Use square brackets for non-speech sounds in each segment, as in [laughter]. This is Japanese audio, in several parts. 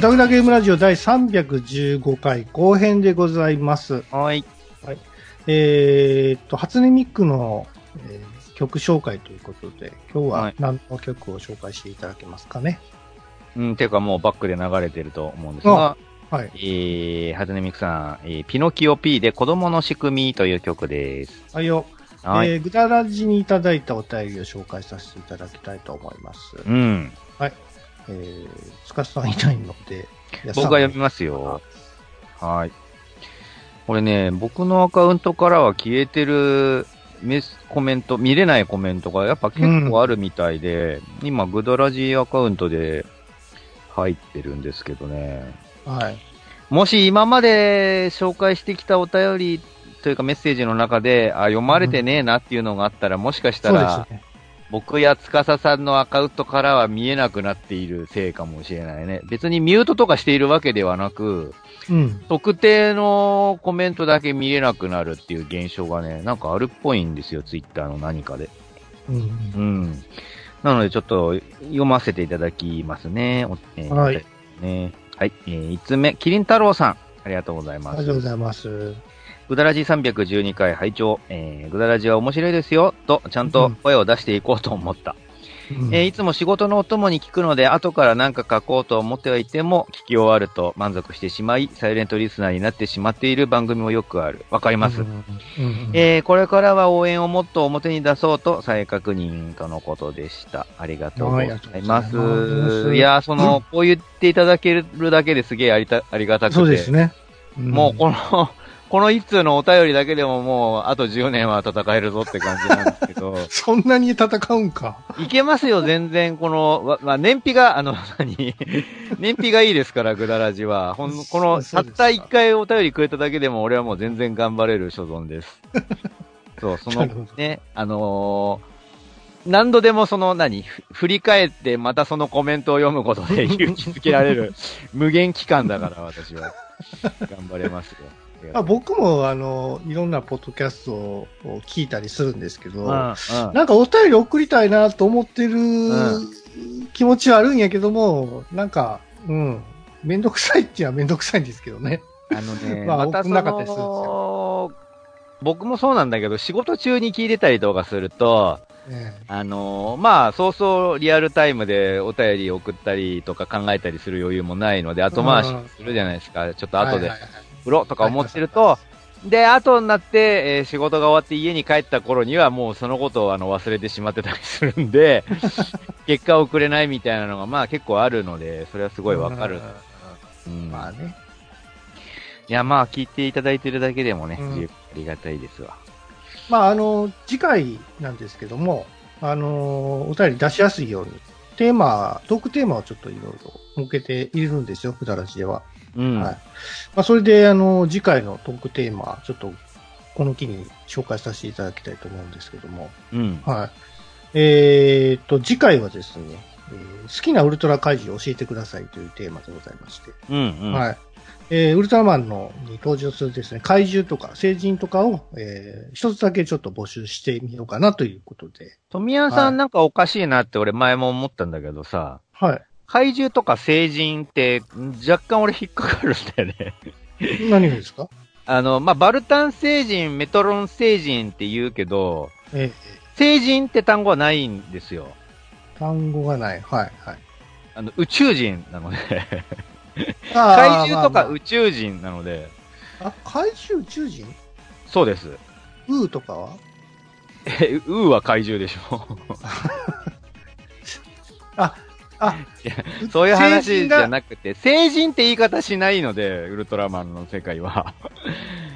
ぐだぐだゲームラジオ第315回後編でございます。はい。えーっと、初音ミックの、えー曲紹介ということで、今日ははい何の曲を紹介していただけますかね？うん、ていうかもうバックで流れてると思うんですが、はい。えー、はずねみくさん、えー、ピノキオ P で子供の仕組みという曲です。はいよ。はい。えー、ぐだらじにいただいたお便りを紹介させていただきたいと思います。うん。えー、つかさんいないので、僕が読みますよ。はい。これね、僕のアカウントからは消えてるメス、コメント、見れないコメントがやっぱ結構あるみたいで、今、グドラジアカウントで入ってるんですけどね。はい。もし今まで紹介してきたお便りというかメッセージの中で、あ、読まれてねえなっていうのがあったら、もしかしたら、ね。僕や司さんのアカウントからは見えなくなっているせいかもしれないね。別にミュートとかしているわけではなく、うん。特定のコメントだけ見れなくなるっていう現象がね、なんかあるっぽいんですよ、ツイッターの何かで。うんうん。なのでちょっと読ませていただきますね。おえーはい。ねはい。えー、5つ目、キリン太郎さん。ありがとうございます。ありがとうございます。ぐだらじ312回拝聴えー、ぐだらじは面白いですよ、と、ちゃんと声を出していこうと思った。うんえーいつも仕事のお供に聞くので、後から何か書こうと思ってはいても、聞き終わると満足してしまい、サイレントリスナーになってしまっている番組もよくある。わかります？うんうんえーこれからは応援をもっと表に出そうと再確認とのことでした。ありがとうございます。はいいやー、その、こう言っていただけるだけですげえありたありがたくて。そうですね。んもうこの、この一通のお便りだけでももう、あと10年は戦えるぞって感じなんですけど、[laughs] そんなに戦うんか？いけますよ、全然、この、わまあ、燃費が、あの、[laughs] 何？燃費がいいですから、ぐだらじは。ほん、この、たった一回お便りくれただけでも、俺はもう全然頑張れる所存です。[laughs] そう、そのね、あのー何度でもその何、ふ振り返ってまたそのコメントを読むことで勇気づけられる無限期間だから私は。頑張れますよ。あ僕も、あの、いろんなポッドキャストを聞いたりするんですけど、うん、うん。なんかお便り送りたいなと思ってるん気持ちはあるんやけども、なんか、うん、めんどくさいっていうのはめんどくさいんですけどね。あのね、[laughs] まあまたなかったりするんですの、僕もそうなんだけど、仕事中に聞いてたりとかすると、ねあのーまあ、そうそうリアルタイムでお便り送ったりとか考えたりする余裕もないので、後回しするじゃないですか。ちょっと後ではいはいはい振ろうとか思ってると、で、後になって、えー仕事が終わって家に帰った頃にはもうそのことをあの忘れてしまってたりするんで、[laughs] 結果送れないみたいなのがまあ結構あるので、それはすごいわかる。うんまあね。いや、まあ、聞いていただいてるだけでもね、うんありがたいですわ。まあ、あの、次回なんですけども、あの、お便り出しやすいように、テーマ、トークテーマをちょっといろいろ設けているんですよ、くだらじでは。うん。はい。まあ、それで、あの、次回のトークテーマ、ちょっと、この機に紹介させていただきたいと思うんですけども、うん。はい。えーっと、次回はですね、えー好きなウルトラ怪獣を教えてくださいというテーマでございまして、うん。うん。はい。えーウルトラマンのに登場するですね、怪獣とか星人とかを、えー一つだけちょっと募集してみようかなということで、富谷さはいんなんかおかしいなって俺前も思ったんだけどさ、はい。怪獣とか星人って若干俺引っかかるんだよね。何がですか？あの、まあ、バルタン星人、メトロン星人って言うけど、えー星人って単語はないんですよ。単語がない。はい、はい。あの、宇宙人なので、怪獣とかまあ宇宙人なので、まああ、怪獣宇宙人？そうです。ウーとかは？え、ウーは怪獣でしょ。[laughs] あ、そういう話じゃななくて、成人って言い方しないので、ウルトラマンの世界は。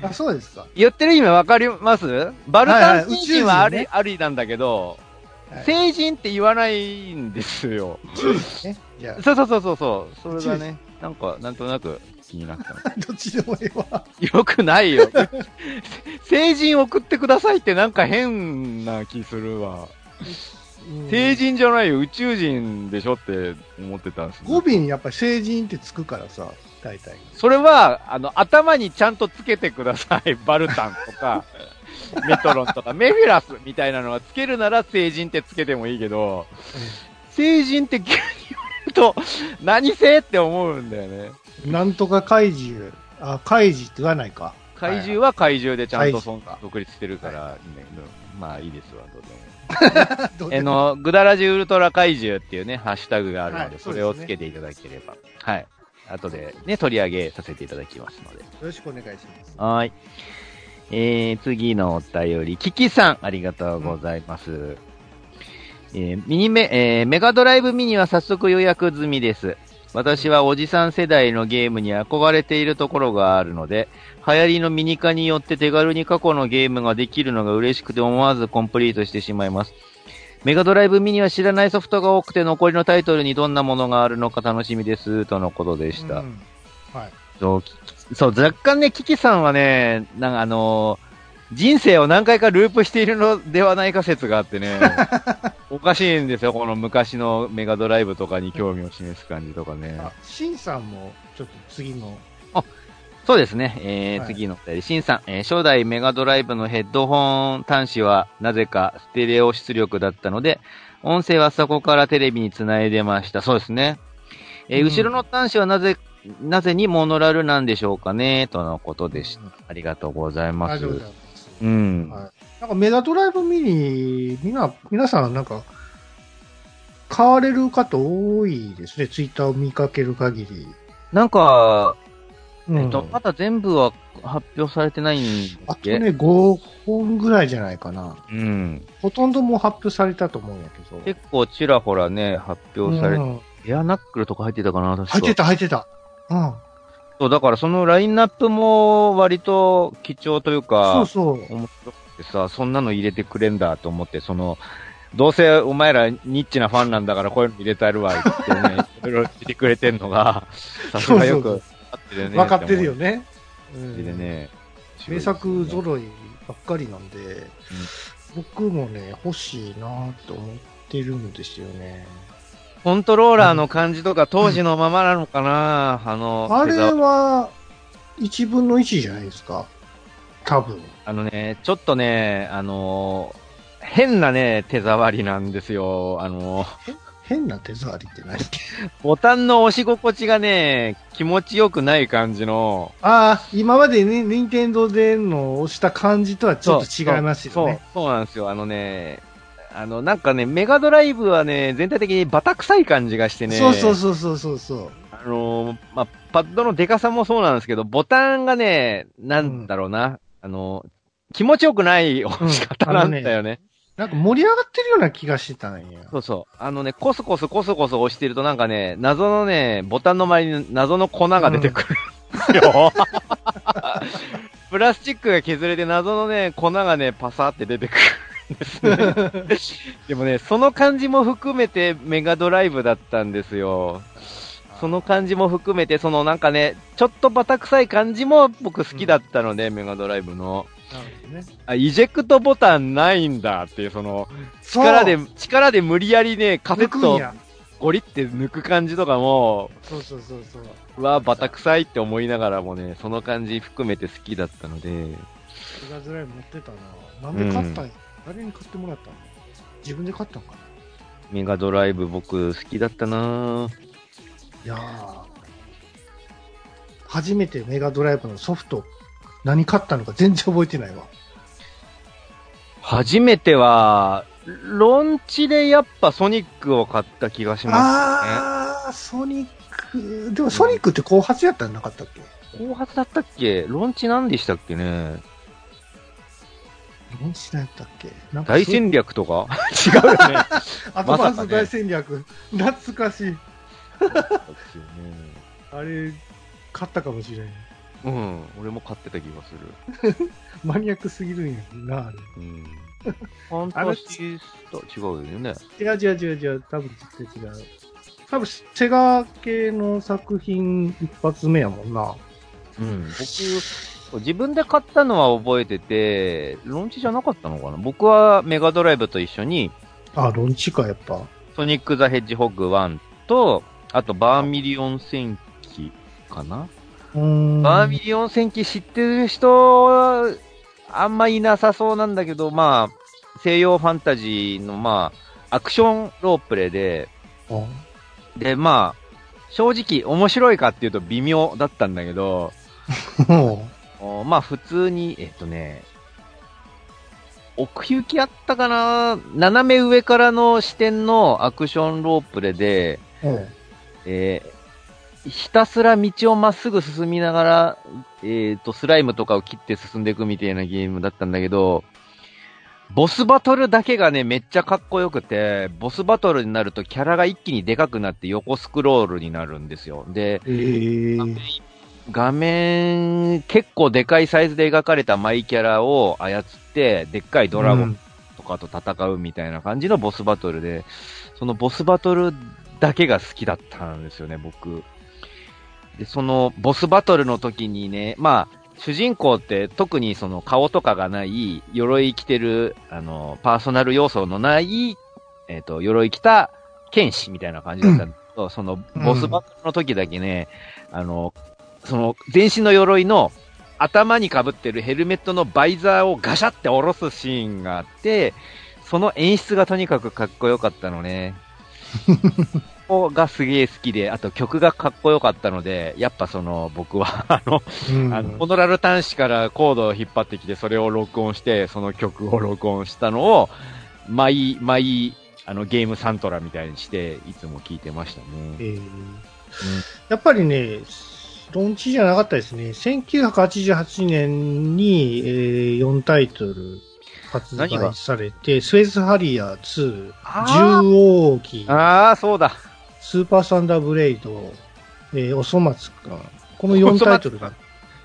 あ、そうですか。言ってる意味わかります？バルタン人はあり、宇宙人ねありなんだけど、はい成人って言わないんですよ。そうそうそうそうそう。それがね、なんか、なんとなく気になった [laughs] どっちでもええわ。よくないよ。[laughs] 成人送ってくださいってなんか変な気するわ。うん成人じゃないよ、宇宙人でしょって思ってたんですよ語尾にやっぱり成人ってつくからさ、大体。それは、あの、頭にちゃんとつけてください。[laughs] バルタンとか、[laughs] メトロンとか、メフィラスみたいなのはつけるなら成人ってつけてもいいけど、成人って急に言われると、何せって思うんだよね。なんとか怪獣。あ、怪獣って言わないか。怪獣は怪獣でちゃんと独立してるから、ねまあいいですわ、どうでも。[laughs] どうでえもの、ぐだらじウルトラ怪獣っていうね、ハッシュタグがあるので、はいそれをつけていただければ。はい。後でね、取り上げさせていただきますので。よろしくお願いします。はい。えー、次のお便り、キキさん、ありがとうございます。えーミニメ、えーメガドライブミニは早速予約済みです。私はおじさん世代のゲームに憧れているところがあるので、流行りのミニ化によって手軽に過去のゲームができるのが嬉しくて思わずコンプリートしてしまいます。メガドライブミニは知らないソフトが多くて残りのタイトルにどんなものがあるのか楽しみです、とのことでした。うんはい。そう、若干ね、キキさんはね、なんかあのー人生を何回かループしているのではないか説があってね、[laughs] おかしいんですよ、この昔のメガドライブとかに興味を示す感じとかね。あ、シンさんも、ちょっと次の、そうですね、えーはい次のお便り、シンさん、えー初代メガドライブのヘッドホン端子はなぜかステレオ出力だったので、音声はそこからテレビにつないでました。そうですね。えーうん。後ろの端子はなぜ、なぜにモノラルなんでしょうかね、とのことでした。ありがとうございあますうん。はい。なんかメガドライブミニ、みんな、皆さんなんか、買われる方多いですね。ツイッターを見かける限り。なんか、うんえっと、まだ全部は発表されてないんだっけ？あとね、5本ぐらいじゃないかな。うん。ほとんどもう発表されたと思うんやけど。結構ちらほらね、発表されて、うんエアナックルとか入ってたかな、確か。入ってた、入ってた。うん。そう、だからそのラインナップも割と貴重というか、そうそう。面白くてさ、そんなの入れてくれんだと思って、その、どうせお前らニッチなファンなんだからこういうの入れてあるわ、言ってね、[laughs] いろいろ入れてくれてんのが、[laughs] さすがよく分かってるよね。分かってるよね。うって思って。でんね。名作揃いばっかりなんで、僕もね、欲しいなと思ってるんですよね。コントローラーの感じとか当時のままなのかな、あの、あれは、1分の1じゃないですか。多分。あのね、ちょっとね、あのー変なね、手触りなんですよ。あのー変な手触りって何？ボタンの押し心地がね、気持ちよくない感じの。ああ、今までね、任天堂での押した感じとはちょっと違いますよそうね。、そうなんですよ。あのね、あの、なんかね、メガドライブはね、全体的にバタ臭い感じがしてね。そうそうそうそうそうそう。あのーまあ、パッドのデカさもそうなんですけど、ボタンがね、なんだろうな、あのー気持ちよくない押し方なんだよね。なんか盛り上がってるような気がしてたんや。そうそう。あのね、コソコソコソコソ押してるとなんかね、謎のね、ボタンの周りに謎の粉が出てくるんですよ。[laughs] プラスチックが削れて謎のね、粉がね、パサって出てくるんですね。[laughs] でもね、その感じも含めてメガドライブだったんですよ。その感じも含めて、そのなんかね、ちょっとバタ臭い感じも僕好きだったので、メガドライブの。なるほどね。あ、イジェクトボタンないんだっていう、その、力で、力で無理やりね、カセット。ゴリって抜く感じとかも、そうそうそうそう。うわ、バタ臭いって思いながらもね、その感じ含めて好きだったので、メガドライブ持ってたな。なんで買ったんや、誰に買ってもらったの？自分で買ったのかな？メガドライブ僕好きだったな。ぁいやー。初めてメガドライブのソフト、何買ったのか全然覚えてないわ。初めては、ロンチでやっぱソニックを買った気がしますあー、ソニック、でもソニックって後発やったんなかったっけ、ね。後発だったっけ？ロンチ何でしたっけね？何しないったっけ？なんか大戦略とか？違うよね。アドバンス大戦略。懐かしい。あれ、買ったかもしれん。うん、俺も買ってた気がする。[laughs] マニアックすぎるんやな、あれ。うん。[laughs] ファンタシスタ、違うよね。違う違う違う違う、多分絶対違う。多分、セガ系の作品一発目やもんな。うん、僕、自分で買ったのは覚えてて、ロンチじゃなかったのかな？僕はメガドライブと一緒に、あ、ロンチか、やっぱ。ソニック・ザ・ヘッジホッグ1と、あとバーミリオン戦記かな？バーミリオン戦記知ってる人は、あんまいなさそうなんだけど、まあ、西洋ファンタジーの、まあ、アクションロープレイで、あで、まあ、正直面白いかっていうと微妙だったんだけど、[laughs] まあ普通に、えっとね、奥行きあったかな斜め上からの視点のアクションロープレで、う、うんえーひたすら道をまっすぐ進みながら、えっ、と、スライムとかを切って進んでいくみたいなゲームだったんだけど、ボスバトルだけがね、めっちゃかっこよくて、ボスバトルになるとキャラが一気にでかくなって横スクロールになるんですよ。で、えー、画面、結構でかいサイズで描かれたマイキャラを操って、でっかいドラゴンとかと戦うみたいな感じのボスバトルで、そのボスバトルだけが好きだったんですよね、僕。で、そのボスバトルの時にね、まあ、主人公って特にその顔とかがない、鎧着てる、あの、パーソナル要素のない、えっ、と、鎧着た剣士みたいな感じだったんだけど、そのボスバトルの時だけね、あの、その全身の鎧の頭に被ってるヘルメットのバイザーをガシャって下ろすシーンがあって、その演出がとにかくかっこよかったのね。[laughs] ここがすげえ好きで、あと曲がかっこよかったので、やっぱその僕は [laughs] あの、うんあの、ホノラル端子からコードを引っ張ってきて、それを録音して、その曲を録音したのを、毎、毎、あの、ゲームサントラみたいにして、いつも聴いてましたね。えーやっぱりね、ロンチじゃなかったですね。1988年に、えー4タイトル発売されて、スウェズハリアー2、あー獣王機、ああ、そうだ。スーパーサンダーブレイド、えーおそ松くん。この4タイトルが、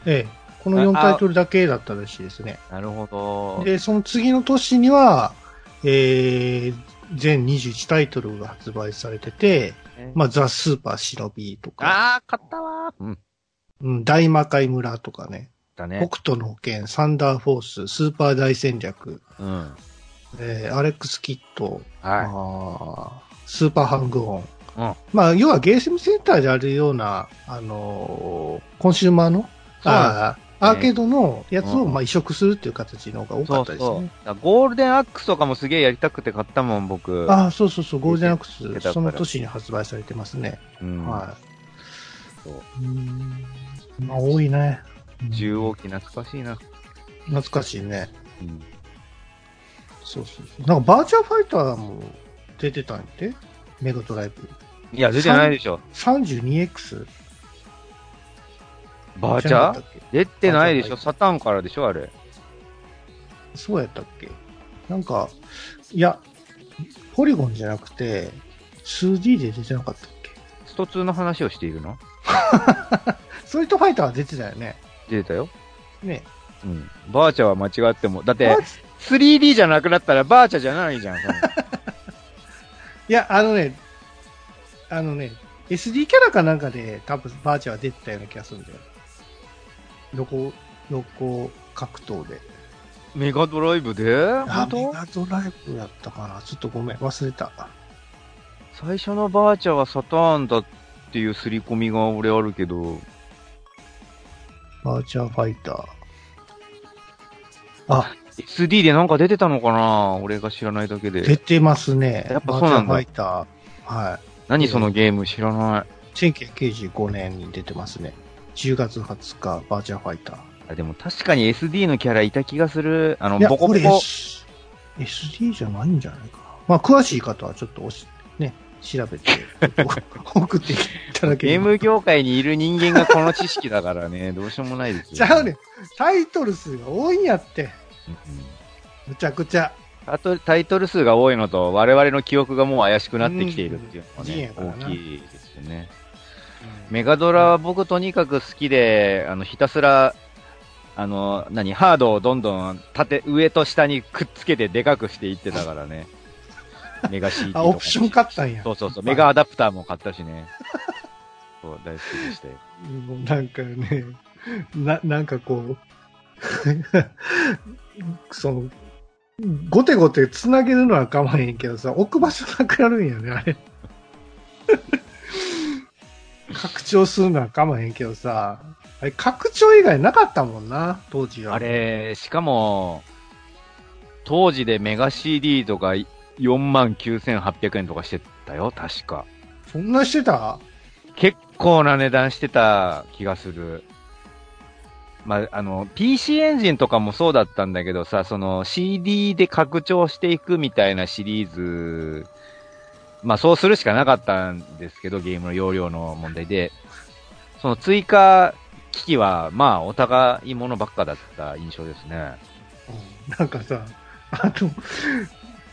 ええこの4タイトルだけだったらしいですね。なるほど。で、その次の年には、えー全21タイトルが発売されてて、まあ、ザ・スーパー忍びとか、ああ、買ったわ。うん。うん、大魔界村とかね、だね。北斗の剣、サンダーフォース、スーパー大戦略、うん。えーアレックス・キッド、はあースーパーハングオン。うんまあ、要はゲームセンターであるような、あのーコンシューマーの、あーアーケードのやつを、うんまあ、移植するっていう形の方が多かそうったですね。そう。だからゴールデンアックスとかもすげえやりたくて買ったもん、僕。ああ、そうそうそう、ゴールデンアックス、その年に発売されてますね。うん。はい。そうう。まあ、多いね。うん重王機懐かしいな。懐かしいね。うん。そうそうそう。なんかバーチャーファイターも出てたんやって？メガドライブ。いや、出てないでしょ。32X? バーチャー出てないでしょ。サターンからでしょ、あれ。そうやったっけ？なんか、いや、ポリゴンじゃなくて、2D で出てなかったっけ？スト2の話をしているの？[laughs] ストリートファイターは出てたよね。出てたよ。ね。うん。バーチャーは間違っても。だってバー、3D じゃなくなったらバーチャーじゃないじゃん。[laughs] いや、あのね、あのね、SD キャラかなんかで多分バーチャーは出てたような気がするんだよ。横、横格闘で。メガドライブで？あ、メガドライブやったかなちょっとごめん、忘れた。最初のバーチャーはサターンだっていう刷り込みが俺あるけど、バーチャーファイター。あ、SD でなんか出てたのかな？俺が知らないだけ出で。てますね。やっぱそうなんだバーチャーファイター。はい。何そのゲーム知らない。1995年に出てますね。10月20日、バーチャーファイター。あでも確かに SD のキャラいた気がする。あの、ボコボコ。S SD じゃないんじゃないかな。まあ、詳しい方はちょっとおし、ね、調べて、[laughs] 送っていただけゲーム業界にいる人間がこの知識だからね、どうしようもないですよ、ちゃうねん。タイトル数が多いんやって。うんむちゃくちゃ。あとタイトル数が多いのと、我々の記憶がもう怪しくなってきているっていうのはうんね、うん大きいですよね。メガドラは僕とにかく好きで、あの、ひたすら、あの、何、ハードをどんどん縦、上と下にくっつけてでかくしていってたからね。メガ CD とあ、か。オプション買ったんや。そうそうそう、メガアダプターも買ったしね。[laughs] そう、大好きでしたよ。もうなんかね、な、なんかこう、[laughs] その、ごてごて繋げるのは構わへんけどさ、置く場所なくなるんやね、あれ。[laughs] 拡張するのは構わへんけどさ、あれ拡張以外なかったもんな、当時は。あれ、しかも、当時でメガ CD とか4万9800円とかしてたよ、確か。そんなしてた？結構な値段してた気がする。まあ、あの、PC エンジンとかもそうだったんだけどさ、その CD で拡張していくみたいなシリーズ、まあそうするしかなかったんですけど、ゲームの容量の問題で、その追加機器は、まあお互いものばっかだった印象ですね。なんかさ、あと、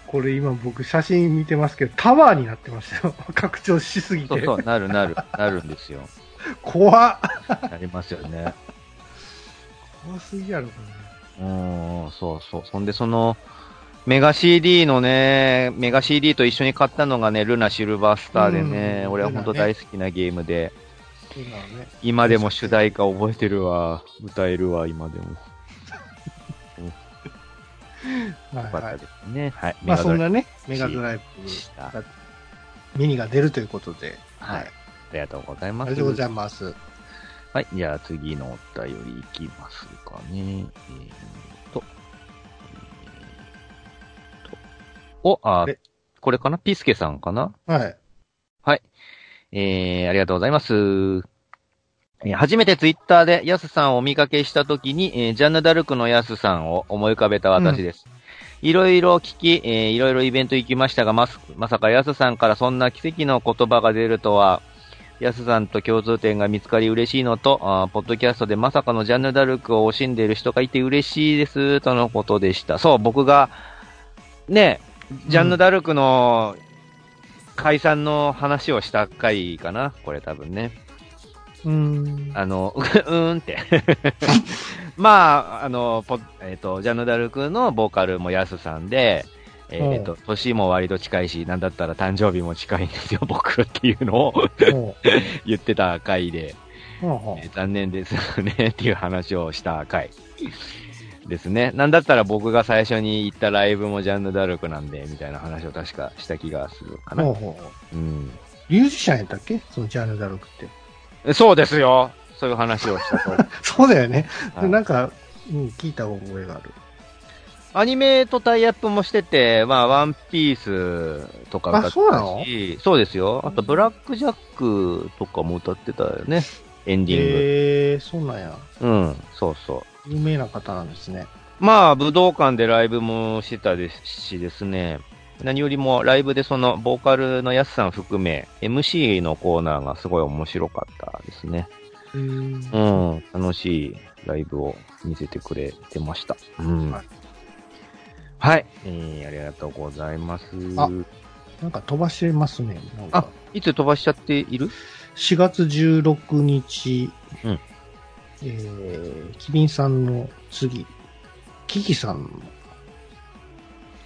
これ今僕写真見てますけど、タワーになってましたよ。[laughs] 拡張しすぎて。そうそう、なるなる、なるんですよ。[laughs] 怖っ。なりますよね。怖すぎやろ、こうーん、そうそう。そんで、その、メガ CD のね、メガ CD と一緒に買ったのがね、ルナシルバースターでね、うん俺は本当大好きなゲームで、ね。今でも主題歌覚えてるわ、歌えるわ、今でも。よかったで。すね。はい。まあそんなね、メガドライブミニが出るということで。はい。りがとうございます。ありがとうございます。はい。じゃあ次のお便りいきますかね。えーと。えーと。お、あえ、これかな？ピスケさんかな？はい。はい。えー、ありがとうございます。えー初めてツイッターでヤスさんをお見かけしたときに、えージャンヌ・ダルクのヤスさんを思い浮かべた私です。いろいろ聞き、えーいろいろイベント行きましたが、まさまさかヤスさんからそんな奇跡の言葉が出るとは、ヤスさんと共通点が見つかり嬉しいのと、あーポッドキャストでまさかのジャンヌ・ダルクを惜しんでいる人がいて嬉しいです、とのことでした。そう、僕が、ね、ジャンヌ・ダルクの解散の話をした回かなこれ多分ね。うーん。あの、[laughs] うーんって。[laughs] まあ、あの、ポえっ、と、ジャンヌ・ダルクのボーカルもヤスさんで、えっ、と、年も割と近いし、なんだったら誕生日も近いんですよ、[laughs] 僕っていうのをほ言ってた回で、えー残念ですよねっていう話をした回ですね。なんだったら僕が最初に行ったライブもジャンヌ・ダルクなんで、みたいな話を確かした気がするかな。うん。ミュージシャンやったっけ？そのジャンヌ・ダルクって。そうですよ。そういう話をしたと。[laughs] そうだよね。はいなんか、うん、聞いた覚えがある。アニメとタイアップもしてて、まあ、ワンピースとか歌ってあそうそうですよ。あと、ブラックジャックとかも歌ってたよね。エンディング。へえー、そうなんや。うん、そうそう。有名な方なんですね。まあ、武道館でライブもしてたですしですね。何よりもライブでその、ボーカルのやすさん含め、MC のコーナーがすごい面白かったですね。うーんうん、楽しいライブを見せてくれてました。うん。ははいい。えー、ありがとうございます。あなんか飛ばしてますね。なんかいつ飛ばしちゃっている？4月16日、うんえー、キリンさんの次、キキさん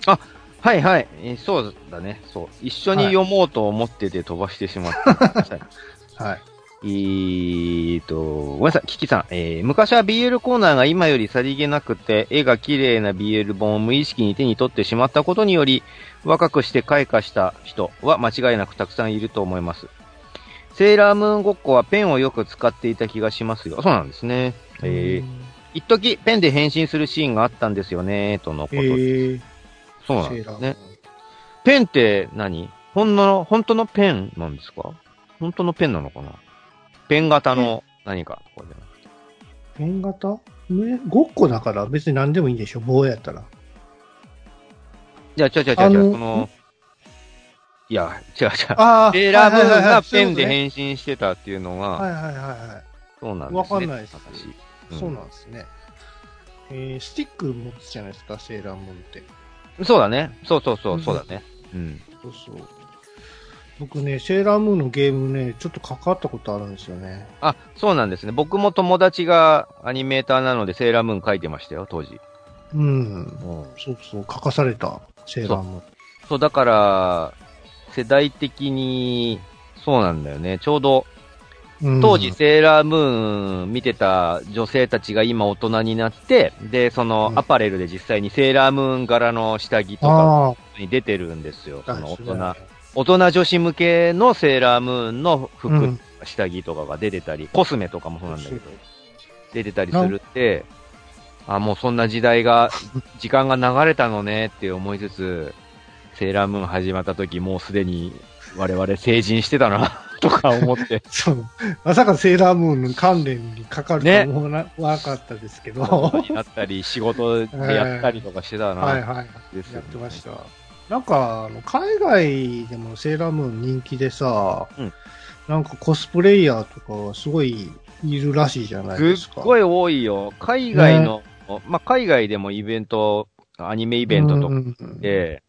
の、はいはい、えーそうだね。そう。一緒に読もうと思ってて飛ばしてしまった。[laughs] はい。えーと、ごめんなさい、キキさん。えー昔は BL コーナーが今よりさりげなくて、絵が綺麗な BL 本を無意識に手に取ってしまったことにより、若くして開花した人は間違いなくたくさんいると思います。セーラームーンごっこはペンをよく使っていた気がしますよ。そうなんですね。えー、一時ペンで変身するシーンがあったんですよね、とのこえとで。ー、そうなんですね。ペンって何？本の、本当のペンなんですか？本当のペンなのかな？ペン型の何か？とかじゃなくて。ペン型？ね、ごっこだから別に何でもいいんでしょ？棒やったら。じゃあ、違う違う違う違う、あのその、いや、違う違う。ああ、セーラームーンがペンで変身してたっていうのが、はいはいはいはそうなんですね。わかんないです。そうなんですね。えー、スティック持つじゃないですか、セーラームーンって。そうだね。そうそうそうう、んそうだね。うん。そうそう。僕ね、セーラームーンのゲームね、ちょっと関わったことあるんですよね。あ、そうなんですね。僕も友達がアニメーターなのでセーラームーン書いてましたよ、当時。うん。うん。そうそう、書かされた、セーラームーン。そう、だから、世代的に、そうなんだよね。ちょうど、うん当時、セーラームーン見てた女性たちが今大人になって、で、そのうん。アパレルで実際にセーラームーン柄の下着とかあに出てるんですよ。あ、その大人、大人女子向けのセーラームーンの服、うん。下着とかが出てたり、コスメとかもそうなんだけど出てたりするって、あ、もうそんな時代が、[laughs] 時間が流れたのねって思いつつ、セーラームーン始まった時もうすでに我々成人してたな、とか思って。[laughs] そう。まさかセーラームーンの関連にかかるとは思わななかったですけど。になったり、仕事でやったりとかしてたな。はいはい。ですよねやってました。なんか、海外でもセーラームーン人気でさ、うんなんかコスプレイヤーとかすごいいるらしいじゃないですか。いすっごい多いよ。海外の、まあ、海外でもイベント、アニメイベントとかで、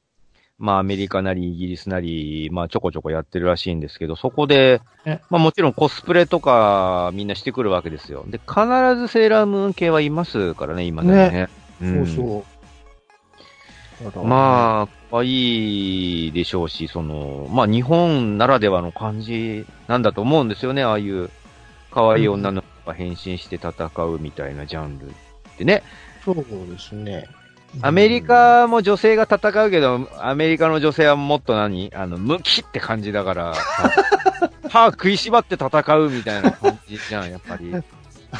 まあ、アメリカなりイギリスなり、まあ、ちょこちょこやってるらしいんですけど、そこでえ、まあ、もちろんコスプレとかみんなしてくるわけですよ。で、必ずセーラームーン系はいますからね、今でね。そうそう。うん。まあ、可愛いでしょうし、その、まあ、日本ならではの感じなんだと思うんですよね、ああいう可愛い女の子が変身して戦うみたいなジャンルってね。そうですね。アメリカも女性が戦うけど、アメリカの女性はもっと何？あの、ムキって感じだから、[laughs] 歯食いしばって戦うみたいな感じじゃん、やっぱり。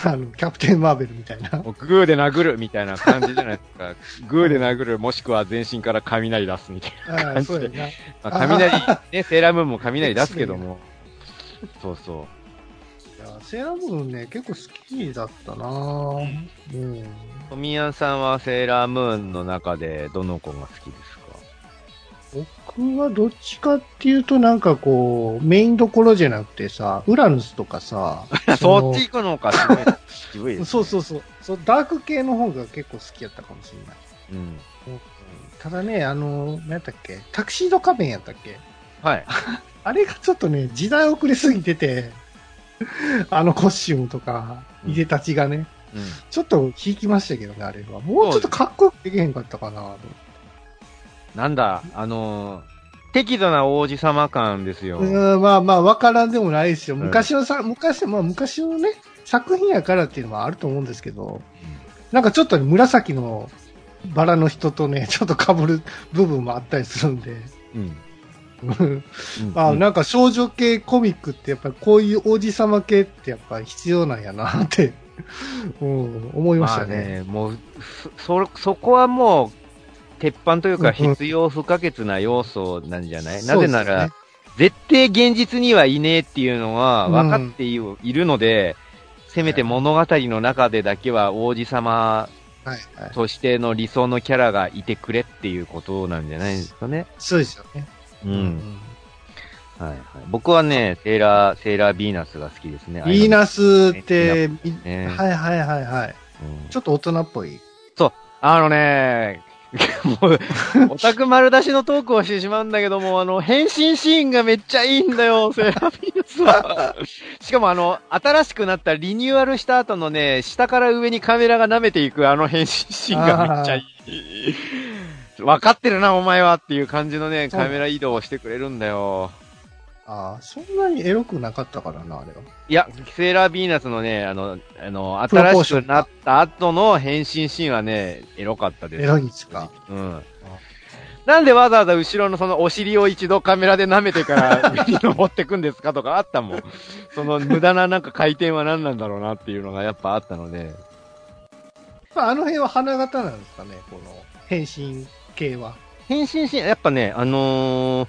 あの、キャプテンマーベルみたいな。グーで殴るみたいな感じじゃないですか。[laughs] グーで殴る、もしくは全身から雷出すみたいな。ああ、そうやな。まあ、雷、ね、セーラームーンも雷出すけども。[laughs] そうそいやセーラームーンね、結構好きだったなぁ。うん。う。富谷さんはセーラームーンの中でどの子が好きですか？僕はどっちかっていうと、なんかこう、メインどころじゃなくてさ、ウラヌスとかさ、[laughs] そっち行くのか、すごい。渋いです。そうそうそうそう、ダーク系の方が結構好きやったかもしれない。うん。ただね、あの、何やったっけ？タクシード仮面やったっけ？はい。[laughs] あれがちょっとね、時代遅れすぎてて、[laughs] あのコスチュームとか、いでたちがね、うん。ちょっと引きましたけどね、あれは。もうちょっとかっこよくできへんかったかなと。なんだ、あのー適度な王子様感ですよ。うん、まあまあ、わからんでもないですよ。昔のさ、昔、まあ昔のね、作品やからっていうのはあると思うんですけど、なんかちょっとね紫のバラの人とね、ちょっと被る部分もあったりするんで、うん。うんうんあなんか少女系コミックってやっぱりこういう王子様系ってやっぱり必要なんやなって、[laughs] うん、思いましたね。まあね、もう、そ、そこはもう、鉄板というかうんうん必要不可欠な要素なんじゃない、なそうですねぜなら、絶対現実にはいねえっていうのはうん分かっている,、いるので、せめて物語の中でだけは王子様はいはい。としての理想のキャラがいてくれっていうことなんじゃないですかね。そうですよね。う。。うんはいはい。僕はね、セーラー、セーラービーナスが好きですね。ヴィーナスって、ねはいはいはいはい。うんちょっと大人っぽい。あのね、[laughs] もう、オタク丸出しのトークをしてしまうんだけども、あの、変身シーンがめっちゃいいんだよ、[laughs] セーラービーナスは。しかもあの、新しくなったリニューアルした後のね、下から上にカメラが舐めていくあの変身シーンがめっちゃいい。分かってるな、お前はっていう感じのね、カメラ移動をしてくれるんだよ。ああ、そんなにエロくなかったからな、あれは。いや、セーラービーナスのね、あの、あの、新しくなった後の変身シーンはね、エロかったです。エロいんですか。うん。なんでわざわざ後ろのそのお尻を一度カメラで舐めてから上に登ってくんですかとかあったもん。その無駄ななんか回転は何なんだろうなっていうのがやっぱあったので。まあ、あの辺は花形なんですかね、この変身系は。変身シーン、やっぱね、あのー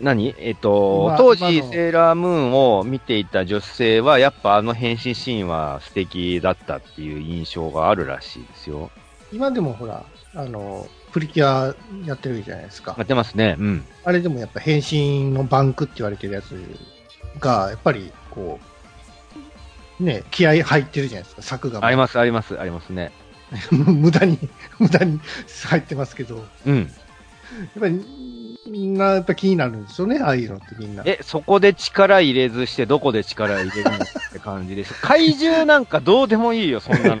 何？えっと、まあ当時、セーラームーンを見ていた女性は、やっぱあの変身シーンは素敵だったっていう印象があるらしいですよ。今でもほら、あの、プリキュアやってるじゃないですかや。ってますね。うん。あれでもやっぱ変身のバンクって言われてるやつが、やっぱりこう、ね、気合入ってるじゃないですか、作画も。あります、あります、ありますね。[laughs] 無駄に、[laughs] 無駄に入ってますけど、やうん。っぱり、みんなやっぱ気になるんですよね、ああいうのってみんな。え、そこで力入れずして、どこで力入れるのって感じです。[laughs] 怪獣なんかどうでもいいよ、そんなの。い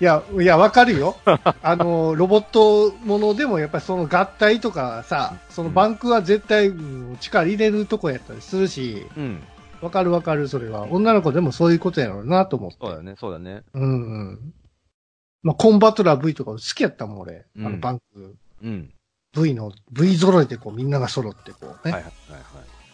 や、いや、わかるよ。あの、ロボットものでもやっぱりその合体とかさ、そのバンクは絶対うん力入れるとこやったりするし、うん。わかるわかる、それは。女の子でもそういうことやろうなと思って。そうだね、そうだね。うんうん。まあ、コンバトラー V とか好きやったもん、俺。あのうんバンク。うん。V の、V 揃えてこうみんなが揃ってこうね、はいはいはいはい。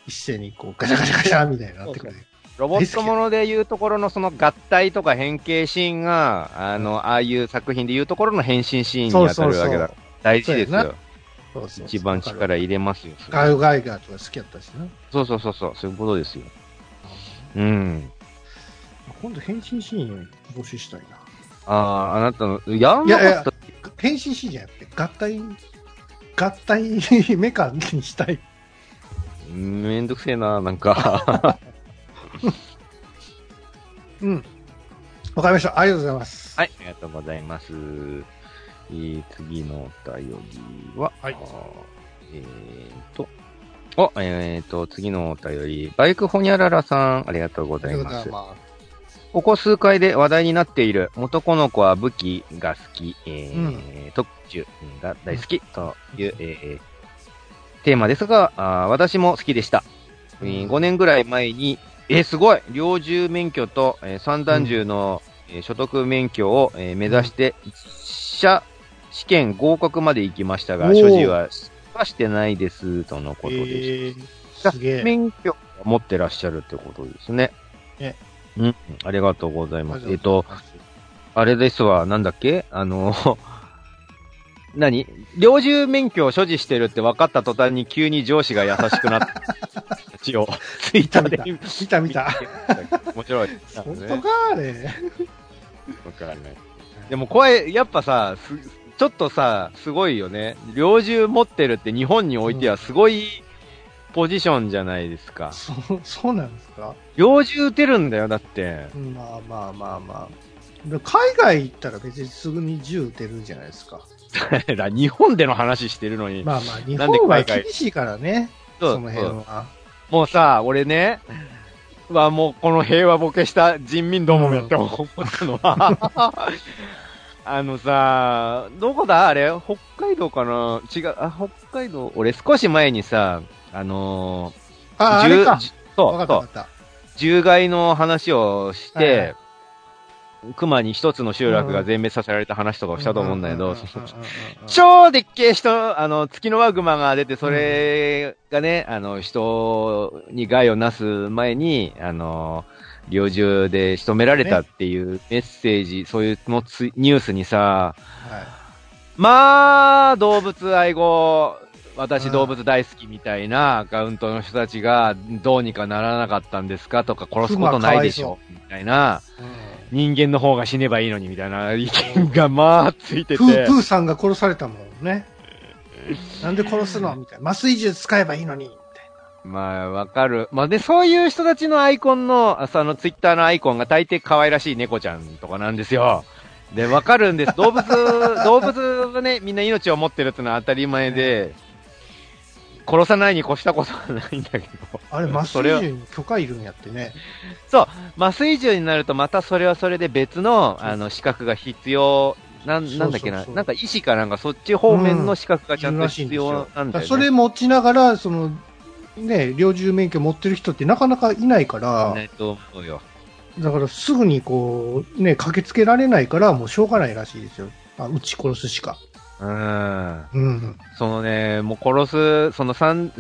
一斉にこうガチャガチャガチャみたいになってくる。ロボットものでいうところのその合体とか変形シーンが、あの、ああいう作品でいうところの変身シーンに当たるわけだ。大事ですよ。そうそう一番力入れますよ。ガイガイガーとか好きやったしな。そうそうそうそう、そういうことですよ。うん。今度変身シーン募集したいな。ああ、あなたの、やんなかった変身シーンじゃなくて、合体、合体メカにしたい。めんどくせえな、なんか。[laughs] うん。わかりました。ありがとうございます。はい、ありがとうございます。えー、次のお便りは、はいえーと、お、えーと、次のお便り、バイクホニャララさん、ありがとうございます。まここ数回で話題になっている、男の子は武器が好き、えー特殊が大好きという、えーテーマですが、あー私も好きでした。えー5年ぐらい前に、えーすごい猟銃免許と、えー散弾銃の、えー所得免許を、えー目指して、実車試験合格まで行きましたが、所持ははしてないです、とのことでした。えー、すげえ。免許を持ってらっしゃるってことですね。ねうん、ありがとうございます。えっと、、あれですわ、なんだっけ？あの、[laughs] 何？猟銃免許を所持してるって分かった途端に急に上司が優しくなった。[laughs] 一応、ツイッターで見見た見た。面白い。本当かあれ？わからない。でも声、やっぱさ、すちょっとさ、すごいよね。猟銃持ってるって日本においてはすごいポジションじゃないですか。そう、[laughs] そうなんですか？猟銃撃てるんだよ、だって。まあまあまあまあ。で海外行ったら別にすぐに銃撃てるじゃないですか？[laughs] だ日本での話してるのに。まあまあ、日本は厳しいからね。その辺は。もうさ、俺ね、はもうこの平和ボケした人民どもめって思ったのは、[laughs] あのさ、どこだ？あれ？北海道かな？違う、あ、北海道？俺少し前にさ、あのあ、あー、れか。そう、そ。獣害の話をして、熊に一つの集落が全滅させられた話とかをしたと思うんだけど、超でっけえ人、あの、月のワグマが出て、それがね、あの、人に害をなす前に、あの、猟銃で仕留められたっていうメッセージ、そういうのつニュースにさ、はい。まあ、動物愛護、私うん動物大好きみたいなアカウントの人たちがどうにかならなかったんですかとか殺すことないでしょみたいな、人間の方が死ねばいいのにみたいな意見がまあついてて。プー、プーさんが殺されたもんね。なんで殺すのみたいな。麻酔銃使えばいいのに。まあ、わかる。まあ、で、そういう人たちのアイコンの、あそのツイッターのアイコンが大抵可愛らしい猫ちゃんとかなんですよ。で、わかるんです。動物、動物はね、みんな命を持ってるってのは当たり前で、殺さないに越したことはないんだけど。な。あれ、麻酔銃に許可いるんやってね。麻酔銃になるとまたそれはそれで別の、あの、資格が必要、なん、なんだっけなそうそうそうなんか医師かなんかそっち方面の資格がちゃんと必要なんだよ、ね。それ持ちながら、その、ね、猟銃免許持ってる人ってなかなかいないから、ないと思うよ。だからすぐにこう、ね、駆けつけられないから、もうしょうがないらしいですよ。あ、撃ち殺すしか。うん。うん。そのね、もう殺す、その三、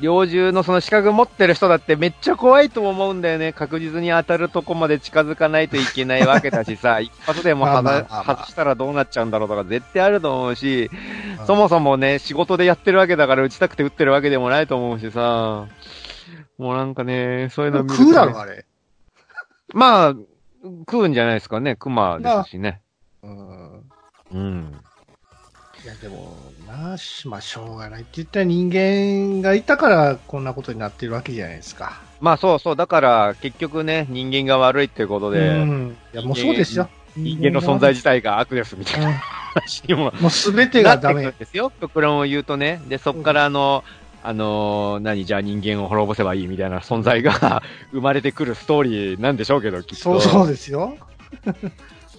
猟銃のその資格持ってる人だってめっちゃ怖いと思うんだよね。確実に当たるとこまで近づかないといけないわけだしさ、[laughs] 一発でも外したらどうなっちゃうんだろうとか絶対あると思うし、うんそもそもね、仕事でやってるわけだから撃ちたくて撃ってるわけでもないと思うしさ、もうなんかね、そういうの見ると、ね、食うだろ、あれ。まあ、食うんじゃないですかね。熊ですしね。うん。うん。いや、でも、なあ、しまあ、しょうがないって言ったら人間がいたからこんなことになってるわけじゃないですか。まあそうそう、だから結局ね、人間が悪いっていうことで、うん。いや、もうそうですよ。人間の存在自体が悪ですみたいなうん話にももうすべてがダメん。ですよ。極論を言うとね。で、そっからあの、あのー何、じゃあ人間を滅ぼせばいいみたいな存在が [laughs] 生まれてくるストーリーなんでしょうけど、きっと。そうそうですよ。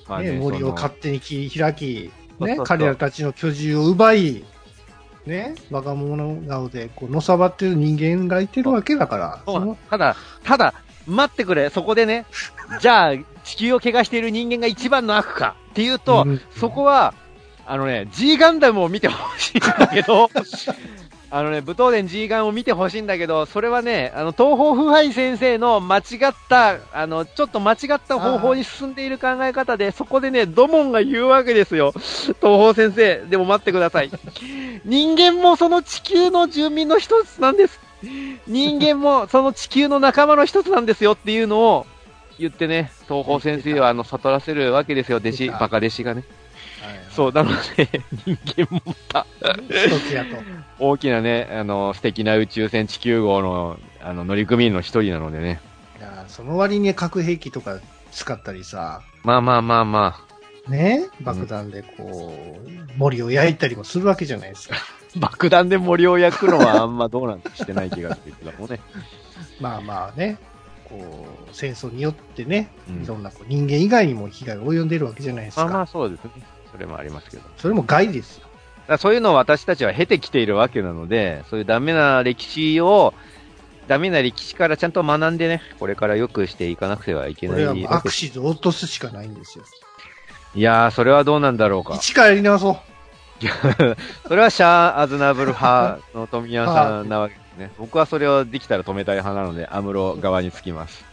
まあね、森を勝手に切り開き、ね彼らたちの居住を奪い、ね、若者顔でこうのさばってる人間がいてるわけだから、そう。ただ、ただ、待ってくれ、そこでね、[laughs] じゃあ、地球を怪我している人間が一番の悪か。っていうと、うん。そこは、あのね、G ガンダムを見てほしいんだけど、[laughs] あのね、武闘伝 G ガンを見てほしいんだけど、それはね、あの、東方腐敗先生の間違った、あの、ちょっと間違った方法に進んでいる考え方で、そこでね、ドモンが言うわけですよ。東方先生、でも待ってください。人間もその地球の住民の一つなんです。人間もその地球の仲間の一つなんですよっていうのを言ってね、東方先生はあの、悟らせるわけですよ、弟子、バカ弟子がね。はいそう、なので、人間もまた、一つやと。大きなね、あの、素敵な宇宙船地球号の、あの、乗組員の一人なのでね。いやその割に核兵器とか使ったりさ、まあまあまあまあ、ね？爆弾でこう、森を焼いたりもするわけじゃないですか。[laughs] 爆弾で森を焼くのはあんまどうなんてしてない気がするけどもね。[laughs] まあまあね、こう、戦争によってね、うんいろんなこう人間以外にも被害が及んでるわけじゃないですか。まあまあそうですね。それもありますけど。それも害ですよ。らそういうのを私たちは経てきているわけなので、そういうダメな歴史を、ダメな歴史からちゃんと学んでね、これから良くしていかなくてはいけこないれはもうアクシズを落とすしかないんですよ。いやー、それはどうなんだろうか。一からやり直そう。[laughs] それはシャア・アズナブル派の富谷さんなわけですね。僕はそれをできたら止めたい派なので、アムロ側につきます。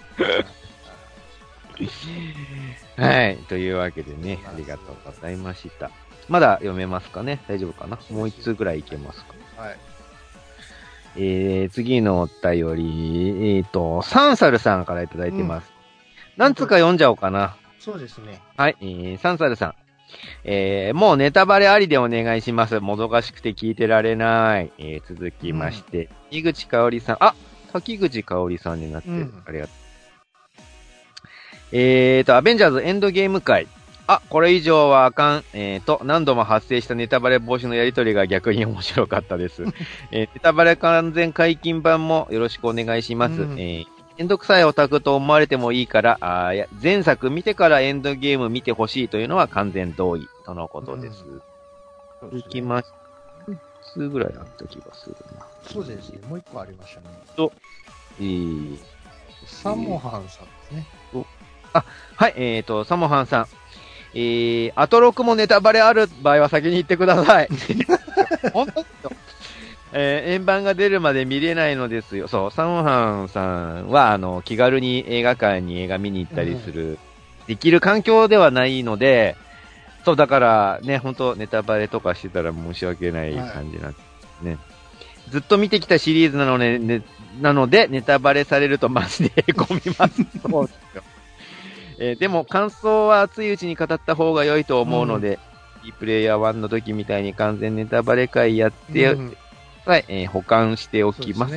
[laughs] はい。というわけでね、ありがとうございました。まだ読めますかね？大丈夫かな？もう一通ぐらいいけますか？はい。えー、次のお便り、えっ、と、サンサルさんからいただいてます。何通か読んじゃおうかな。そうですね。はい、えー、サンサルさん。えー、もうネタバレありでお願いします。もどかしくて聞いてられない。えー、続きまして、井口香織さん。あ、滝口香織さんになってる。うんありがとう。えーと、アベンジャーズエンドゲーム会。あ、これ以上はあかん。えーと、何度も発生したネタバレ防止のやりとりが逆に面白かったです。[laughs] えーネタバレ完全解禁版もよろしくお願いします。うんえーめんどくさいオタクと思われてもいいから、あや前作見てからエンドゲーム見てほしいというのは完全同意とのことです。そう行きましつぐらいあった気がするな。そうですね。もう一個ありましたね。えー、サモハンさんですね。はい、えーと、サモハンさん。えー、アトロクもネタバレある場合は先に言ってください。[laughs] 本当ですよえー、円盤が出るまで見れないのですよ。そう、サモハンさんは、あの、気軽に映画館に映画見に行ったりする、できる環境ではないので、そう、だから、ね、本当ネタバレとかしてたら申し訳ない感じなんですね。ずっと見てきたシリーズなので、ね、なので、ネタバレされるとマジでへこみます。そうですよ。えーでも感想は熱いうちに語った方が良いと思うので、いいプレイヤー1の時みたいに完全ネタバレ会やって、うんはい、えー保管しておきます。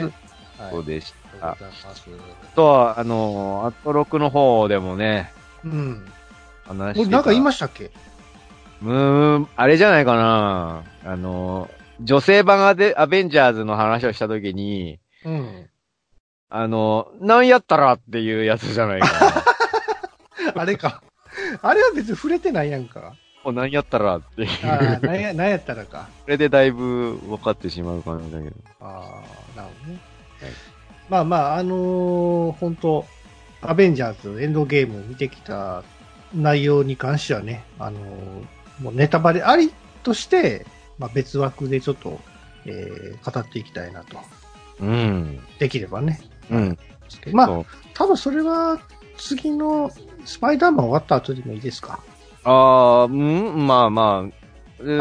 そうねでした。はい。ありがとうございます。と、あのーアトロクの方でもね、うん。話してなんか言いましたっけ？うーん、あれじゃないかな。あのー女性版アデアベンジャーズの話をした時に、うん。あのーなんやったらっていうやつじゃないかな。あれか。あれは別に触れてないやんか。もうなんやったらっていう。ああ、なんや、なんやったらか。それでだいぶ分かってしまう感じだけど。ああ、なるほどね。はいまあまあ、あのー本当アベンジャーズエンドゲームを見てきた内容に関してはね、あのーもうネタバレありとして、まあ別枠でちょっと、えー語っていきたいなと。うん。できればね。うん。まあ、多分それは次のスパイダーマン終わった後でもいいですか？ああ、うん、まあまあ、う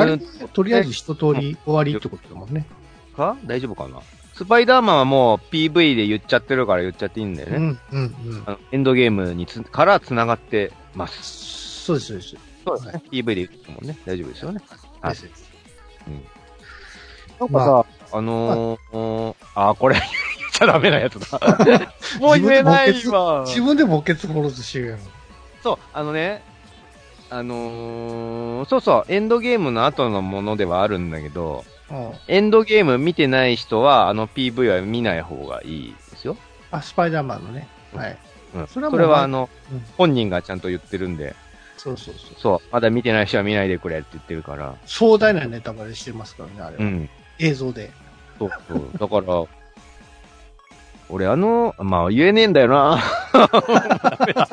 あれーんとりあえず一通り終わりってことだもんね。か？大丈夫かな？スパイダーマンはもう PV で言っちゃってるから言っちゃっていいんだよね。うん、うん、うん。あのエンドゲームにつから繋がってます。そうです、そうです。そうですね。PV で言ってもね、大丈夫ですよね。はいなんかさ、あのー、あー、これ言っちゃダメなやつだ。[laughs] もう言えないわ。自分で墓穴掘ろうとしてるやん。そう、あのね、あのー、そうそう、エンドゲームの後のものではあるんだけど、うんエンドゲーム見てない人は、あの PV は見ない方がいいですよ。あ、スパイダーマンのね。はい。うん。それはそれはあの、うん本人がちゃんと言ってるんで、そうそうそう。そう、まだ見てない人は見ないでくれって言ってるから、壮大なネタバレしてますからね、あれは。うん。映像で。そうそう。だから、[laughs] 俺あの、まあ言えねえんだよな。[laughs]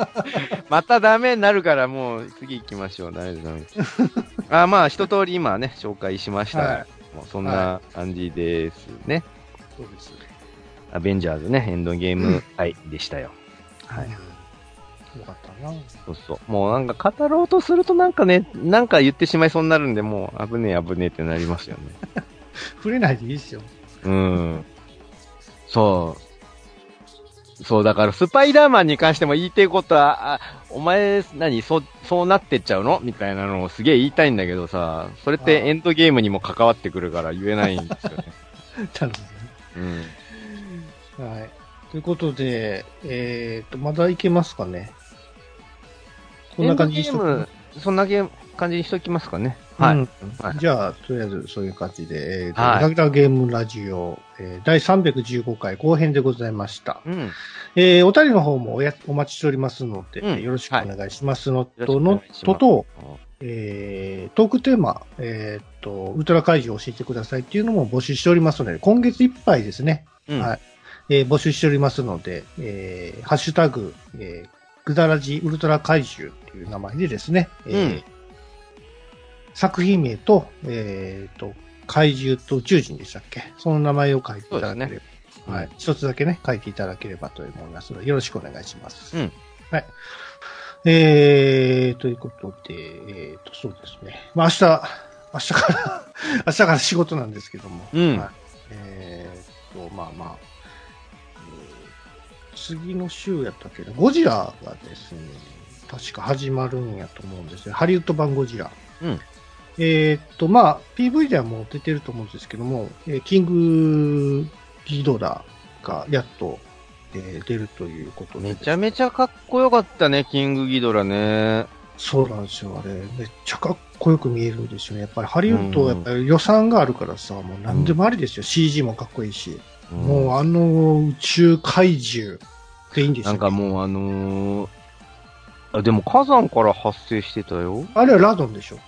またダメになるからもう次行きましょう。大丈夫ダメ。[laughs] あまあ一通り今ね、紹介しました。はい。もうそんな感じですね。そうです。アベンジャーズね、エンドゲーム愛でしたよ。はい。うん。よかったな。そうそう。もうなんか語ろうとするとなんかね、なんか言ってしまいそうになるんで、もう危ねえ危ねえってなりますよね。[laughs] 触れないでいいっすよ。うん。そう。そう、だからスパイダーマンに関しても言いたいことは、あ、お前、何、そう、そうなってっちゃうの？みたいなのをすげえ言いたいんだけどさ、それってエンドゲームにも関わってくるから言えないんですよね。[laughs] なるほうん。どね。はい。ということで、えっ、と、まだいけますかね？こんな感じにしとく？エンドゲーム、そんなゲーム感じにしときますかね。はい。うんはいじゃあ、とりあえずそういう感じで、えーとはいガキラゲームラジオ、えー第315回後編でございました。うん。えーお便りの方もおやお待ちしておりますので、うんよろしくお願いしますのと、のとと、えートークテーマ、えっ、と、ウルトラ怪獣を教えてくださいっていうのも募集しておりますので、今月いっぱいですね、うん。はいえー募集しておりますので、えーハッシュタグ、えーぐだらじウルトラ怪獣っていう名前でですね、えーうん作品名と、えーと、怪獣と宇宙人でしたっけ？その名前を書いていただければ、ねはい。一つだけね、書いていただければと思いますので、よろしくお願いします。うんはい。えー、ということで、えーと、そうですね。まあ、明日、明日から、[laughs] 明日から仕事なんですけども、うんはい、えーと、まあまあ、えー次の週やったっけど、ゴジラがですね、確か始まるんやと思うんですよ。ハリウッド版ゴジラ。うんえーっと、まあ、PV ではもう出てると思うんですけども、えーキングギドラがやっと、えー出るということで。めちゃめちゃかっこよかったね、キングギドラね。そうなんですよ、あれ。めっちゃかっこよく見えるんですよね。やっぱりハリウッドはやっぱり予算があるからさ、もう何でもありですよ。CG もかっこいいし。もうあの宇宙怪獣でいいんですよ、なんかもうあのー、あ、でも火山から発生してたよ。あれはラドンでしょ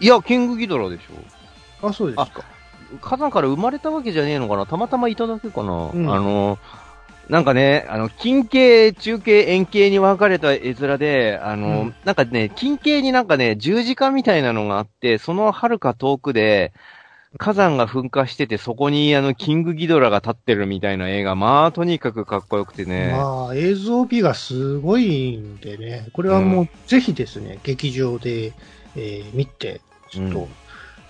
いや、キングギドラでしょ。あ、そうですか。火山から生まれたわけじゃねえのかなたまたまいただけかな、うんあのー、なんかね、あの、近景、中景、円形に分かれた絵面で、あの、うんなんかね、近景になんかね、十字架みたいなのがあって、その遥か遠くで、火山が噴火してて、そこにあの、キングギドラが立ってるみたいな映画、まあ、とにかくかっこよくてね。まあ、映像美がすごいんでね、これはもうぜひですね、劇場で、えー見て、ちょっと、うん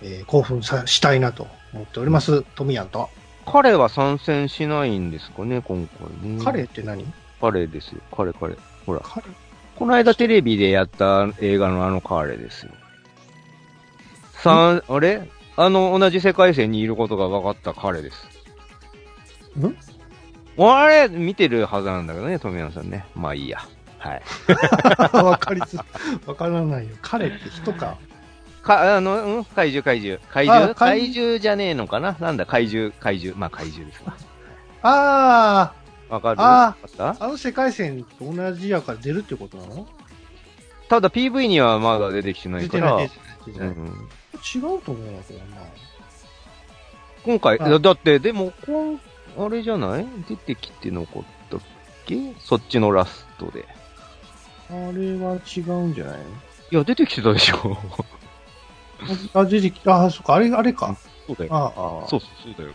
えー興奮さしたいなと思っております、トミヤンと。彼は参戦しないんですかね、今回ね。彼って何？彼ですよ。彼、彼。ほら。彼？この間テレビでやった映画のあの彼ですよ。さあ、あれ？あの、同じ世界線にいることが分かった彼です。ん？あれ？見てるはずなんだけどね、富山さんね。まあいいや。はい。[laughs] わかりづわからないよ。彼って人か？か、あの、うん？怪獣、怪獣。怪あ獣怪怪獣じゃねえのかな？なんだ、怪獣、怪獣。まあ怪獣ですわ。あわかる？あわかった？あ、あの世界線と同じやから出るってことなの？ただ PV にはまだ出てきてないから。出てない、違うと思うんだけどな。今回、あだだって、でも、こん、あれじゃない？出てきて残ったっけ？そっちのラストで。あれは違うんじゃないいや、出てきてたでしょ。あ、出てきた。あ、そっか、あれ、あれか。そうだよ。ああ、あそうそう、そうだよ。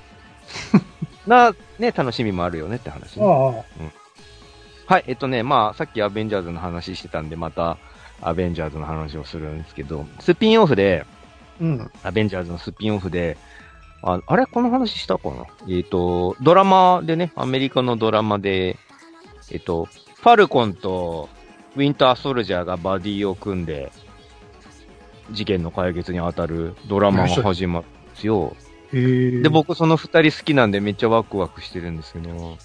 [laughs] な、ね、楽しみもあるよねって話、あ、あね。あ、はい、えっとね、まあ、さっきアベンジャーズの話してたんで、また、アベンジャーズの話をするんですけど、スピンオフで、うん。アベンジャーズのスピンオフで、ああれ？この話したかな？えっ、と、ドラマでね、アメリカのドラマで、えっ、と、ファルコンとウィンターソルジャーがバディを組んで、事件の解決に当たるドラマが始まるんですよ。で、、僕その二人好きなんでめっちゃワクワクしてるんですけど、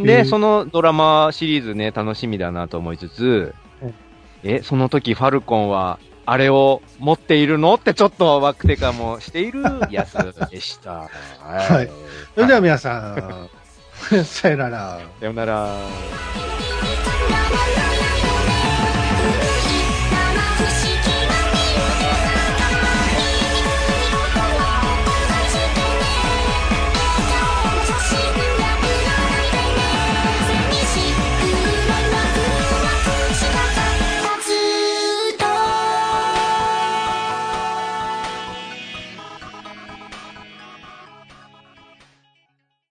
へで、ーそのドラマシリーズね、楽しみだなと思いつつうん、え、その時ファルコンは、あれを持っているのってちょっとワクテカもしているやつでした。[laughs] はいそれでは皆さん、さよなら。さよなら。